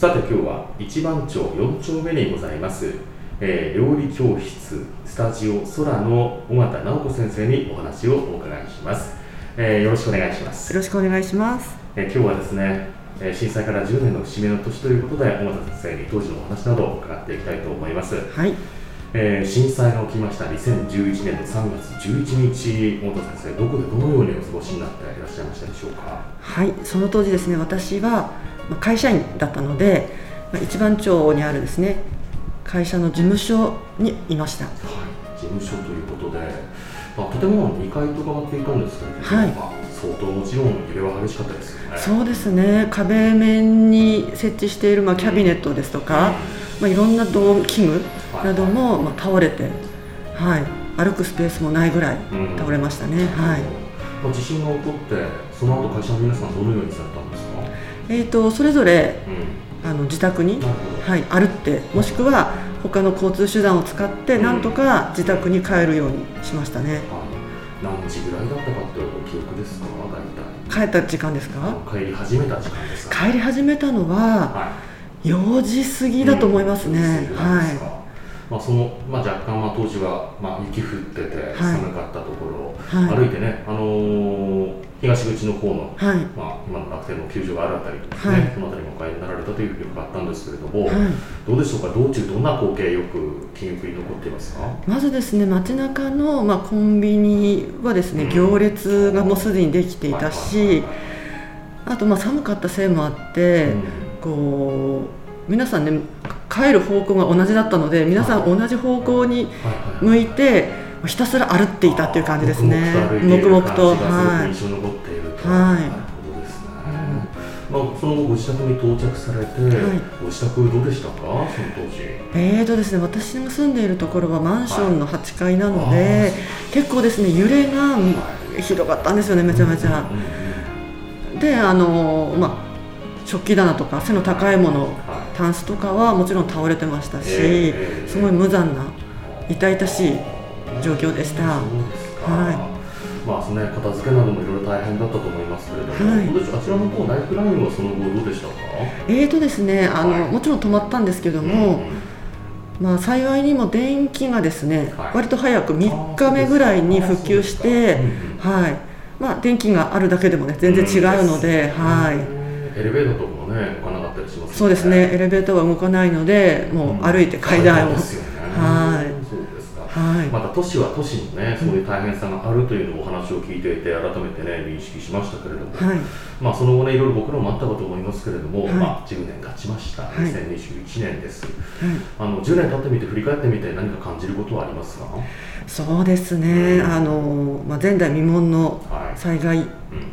さて今日は一番町4丁目にございます、えー、料理教室スタジオ空の尾形直子先生にお話をお伺いします、えー、よろしくお願いします。よろしくお願いします、えー、今日はですねえ震災から10年の節目の年ということで尾形先生に当時のお話などを伺っていきたいと思います。はい。えー、震災が起きました2011年の3月11日、本先生、どこでどのようにお過ごしになっていらっしゃいましたでしょうか？はい、その当時ですね、私は会社員だったので、一番町にあるですね会社の事務所にいました、はい、事務所ということで、まあ、建物の2階と伺っていたんですけれども、はい。まあ、相当もちろん揺れは激しかったですよね。そうですね。壁面に設置している、まあ、キャビネットですとか、うん、まあ、いろんな道器具なども、まあ、倒れて、はい、歩くスペースもないぐらい倒れましたね、うん、はい。まあ、地震が起こってその後会社の皆さんどのようにされたえーと、それぞれ、うん、あの自宅に、はい、歩ってもしくは他の交通手段を使ってなんとか自宅に帰るようにしましたね、うん、何時ぐらいだったかって記憶ですか？帰った時間ですか？帰り始めた時間ですか？帰り始めたのは、はい、4時過ぎだと思いますね、うん、はい。まあ、その、まあ、若干、まあ、当時は、まあ、雪降ってて寒かったところ、はい、歩いてね、あのー東口の方の、はい、まあ、今の楽天の球場があるあたりですね、はい、そのあたりもお帰りになられたという記憶があったんですけれども、はい、どうでしょうか、道中、どんな光景、よく記憶に残っていますか？まずですね、街中のまの、あ、コンビニはですね、うん、行列がもうすでにできていたし、あとまあ寒かったせいもあって、うん、こう皆さんね、帰る方向が同じだったので、皆さん同じ方向に向いて、ひたすら歩っていたっていう感じですね。黙々と。はい。印象に残っていると。はい。まあ、その後ご自宅に到着されて、はい、ご自宅どうでしたか、その当時。えーとですね、私が住んでいるところはマンションの8階なので、はい、結構ですね、揺れがひどかったんですよね、めちゃめちゃ。で、あの、まあ、食器棚とか背の高いもの、タンスとかはもちろん倒れてましたし、すごい無残な痛々しい状況でした。はい。まあ、その、ね、片付けなどもいろいろ大変だったと思いますけれども、はい、あちらの方ライフラインはその後どうでしたか？えーとですね、あの、はい、もちろん止まったんですけども。うん、まあ、幸いにも電気がですね、はい、割と早く3日目ぐらいに復旧して、はい、まあ、電気があるだけでもね、全然違うので、うん、はい。エレベーターとかもね、動かなかったりします、ね、そうですね、エレベーターは動かないので、もう歩いて階段を。うん、はい。はい、また都市は都市のねそういう大変さがあるというのをお話を聞いていて改めてね認識しましたけれども、はい、まあその後ねいろいろ僕らもあったかと思いますけれども、はい、まあ10年経ちました、はい、2021年です、あの10年経ってみて振り返ってみて何か感じることはありますか？そうですね、うん、あのまあ、前代未聞の災害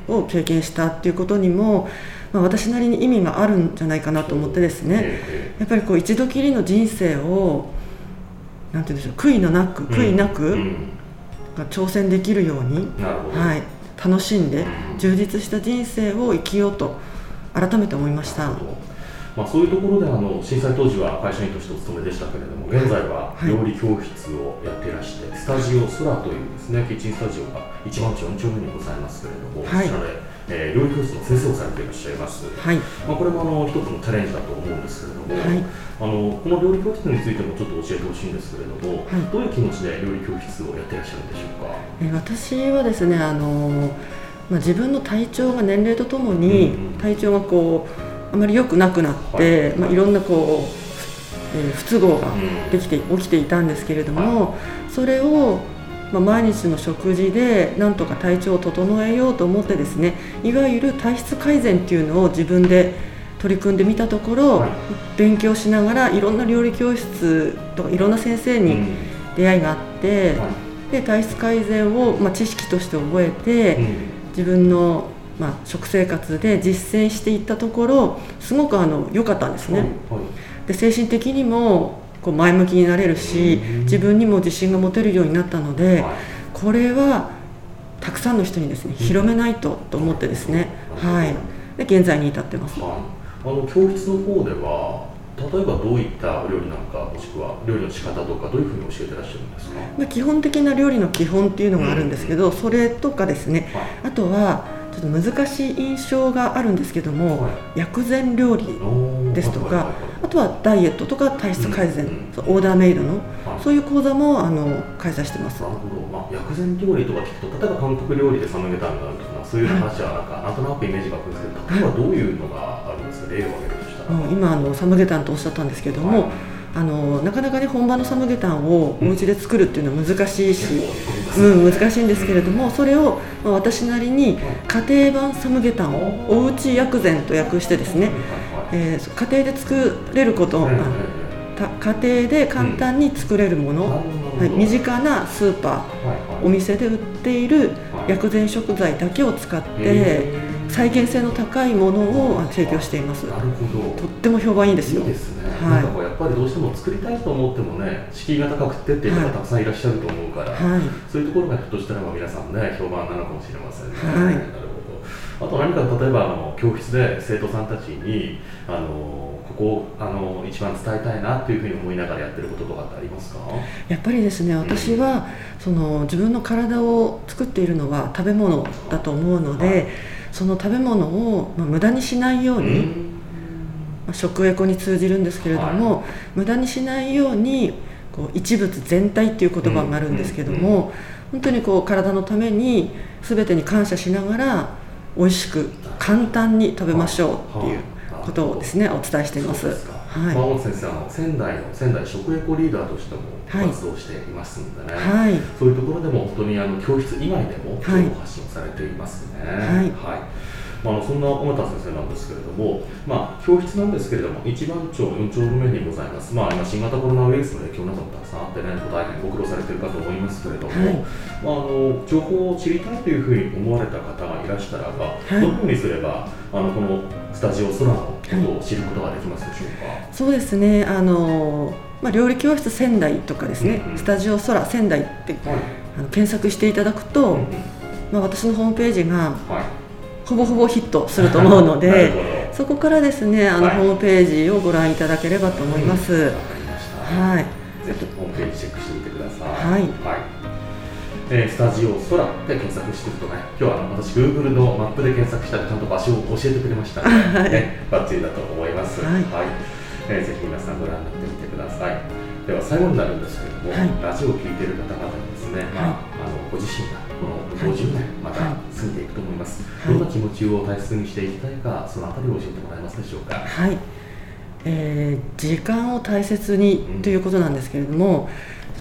を経験したっていうことにも、まあ、私なりに意味があるんじゃないかなと思ってですね、やっぱりこう一度きりの人生をなんて言うんでしょう悔いのなく悔いなく、が挑戦できるように、はい、楽しんで充実した人生を生きようと改めて思いました。まあ、そういうところであの震災当時は会社員としてお勤めでしたけれども現在は料理教室をやっていらして、はい、スタジオ空というですねキッチンスタジオが一番町4丁目にございますけれども、はい、こちらで、えー、料理教室の先生をされていらっしゃいます、はい、まあ、これもあの一つのチャレンジだと思うんですけれども、はい、あのこの料理教室についてもちょっと教えてほしいんですけれども、はい、どういう気持ちで料理教室をやっていらっしゃるんでしょうか、え私はですねあの、まあ、自分の体調が年齢とともに体調がこう、あまり良くなくなって、はい、まあ、いろんなこう、えー、不都合ができて、起きていたんですけれども、それを、まあ、毎日の食事でなんとか体調を整えようと思ってですねいわゆる体質改善っていうのを自分で取り組んでみたところ、はい、勉強しながらいろんな料理教室とかいろんな先生に出会いがあって、うんはい、で体質改善を、まあ、知識として覚えて、うん、自分のまあ、食生活で実践していったところすごくあの良かったんですね。はい。で精神的にもこう前向きになれるしうん。自分にも自信が持てるようになったのではい。これはたくさんの人にですね広めないとと思ってですね、はい、で現在に至ってます。はい、あの教室の方では例えばどういった料理なのかもしくは料理の仕方とかどういうふうに教えてらっしゃるんですか、まあ基本的な料理の基本っていうのがあるんですけど、それとかですね。はい。あとはちょっと難しい印象があるんですけども、はい。薬膳料理ですとかあとはダイエットとか体質改善、うんそうオーダーメイドの、はい。そういう講座もあの開催してます。なるほど、まあ、薬膳料理とか聞くと例えば韓国料理でサムゲタンがあるとかそういう話はなんか、なんとなくイメージが湧くんですけど例えばどういうのがあるんですか？例を挙げるとしたら、うん今あのサムゲタンとおっしゃったんですけども、はいあのなかなかね本場のサムゲタンをお家で作るっていうのは難しいし、うん、難しいんですけれども、それを、まあ、私なりに家庭版サムゲタンをおうち薬膳と訳してですね、えー家庭で作れること、家庭で簡単に作れるもの、はい、身近なスーパーお店で売っている薬膳食材だけを使って再現性の高いものをあ提供しています。なるほど。とっても評判いいですよ。いいはい。なんかやっぱりどうしても作りたいと思ってもね敷居が高くてっていう方はい。たくさんいらっしゃると思うから、はい。そういうところがひょっとしたらまあ皆さんね評判なのかもしれませんね、はい。なるほど。あと何か例えばあの教室で生徒さんたちにあのここをあの一番伝えたいなっていうふうに思いながらやってることとかってありますか？やっぱりですね私はその自分の体を作っているのは食べ物だと思うので、はい。その食べ物を、まあ、無駄にしないように、まあ食エコに通じるんですけれども、無駄にしないようにこう一物全体っていう言葉があるんですけども、うんうん本当にこう体のために全てに感謝しながら美味しく簡単に食べましょうっていうことをですねお伝えしています。はい。川本先生あの仙台の仙台食エコリーダーとしてもはい。活動していますんでね、はい。そういうところでも本当にあの教室以外でも情はい。報発信をされていますね。はいまあ、そんな小俣先生なんですけれども、まあ、教室なんですけれども、一番町4丁目にございます、まあ、今、新型コロナウイルスの影響などもたくさんあってね、大変ご苦労されているかと思いますけれども、はい。まあ、あの情報を知りたいというふうに思われた方がいらしたらば、い。どのようにすればあのこのスタジオ空のことを知ることができますでしょうか？そうですね。あの、まあ、料理教室仙台とかですね、うんうん。スタジオ空仙台ってはい。あの検索していただくと、うんうん。まあ、私のホームページがはいほぼほぼヒットすると思うので そこからですねあの、はい。ホームページをご覧いただければと思います。はい。ぜひホームページチェックしてみてください。はい。えースタジオ空で検索していくとね、今日はあの私 Google のマップで検索したらちゃんと場所を教えてくれましたので、はい。ね、バッチリだと思います。はい。えーぜひ皆さんご覧になってみてください。では最後になるんですけれども、はい。ラジオを聞いている方々にですね、まあ、あのご自身がこの50年また過ぎていくと思います。はい。どんな気持ちを大切にしていきたいか、そのあたりを教えてもらえますでしょうか？はい、えー時間を大切にうん。ということなんですけれども、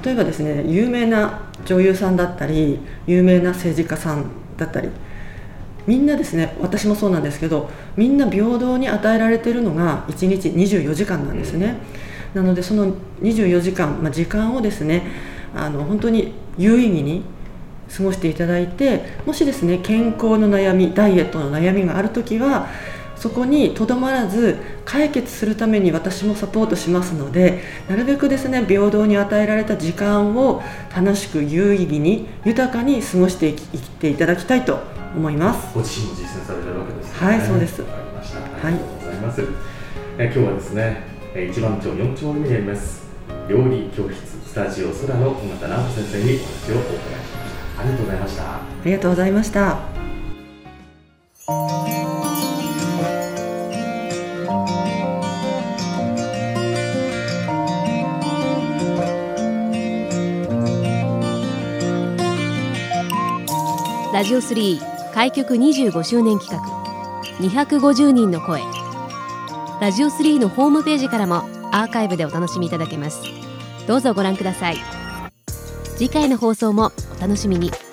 例えばですね有名な女優さんだったり有名な政治家さんだったりみんなですね私もそうなんですけどみんな平等に与えられているのが1日24時間なんですね、なのでその24時間、まあ、時間をですねあの本当に有意義に過ごしていただいてもしですね健康の悩みダイエットの悩みがある時はそこにとどまらず解決するために私もサポートしますのでなるべくですね平等に与えられた時間を楽しく有意義に豊かに過ごして生きていただきたいと思います。ご自身も実践されてるわけですね。はいそうですわかりました。はいありがとうございます。え今日はですね、え一番町四丁目にあります料理教室スタジオ空の尾形直人先生にお話をお伺いしました。ありがとうございました。ありがとうございました。ラジオ3開局25周年企画250人の声ラジオ3のホームページからもアーカイブでお楽しみいただけますどうぞご覧ください次回の放送もお楽しみに。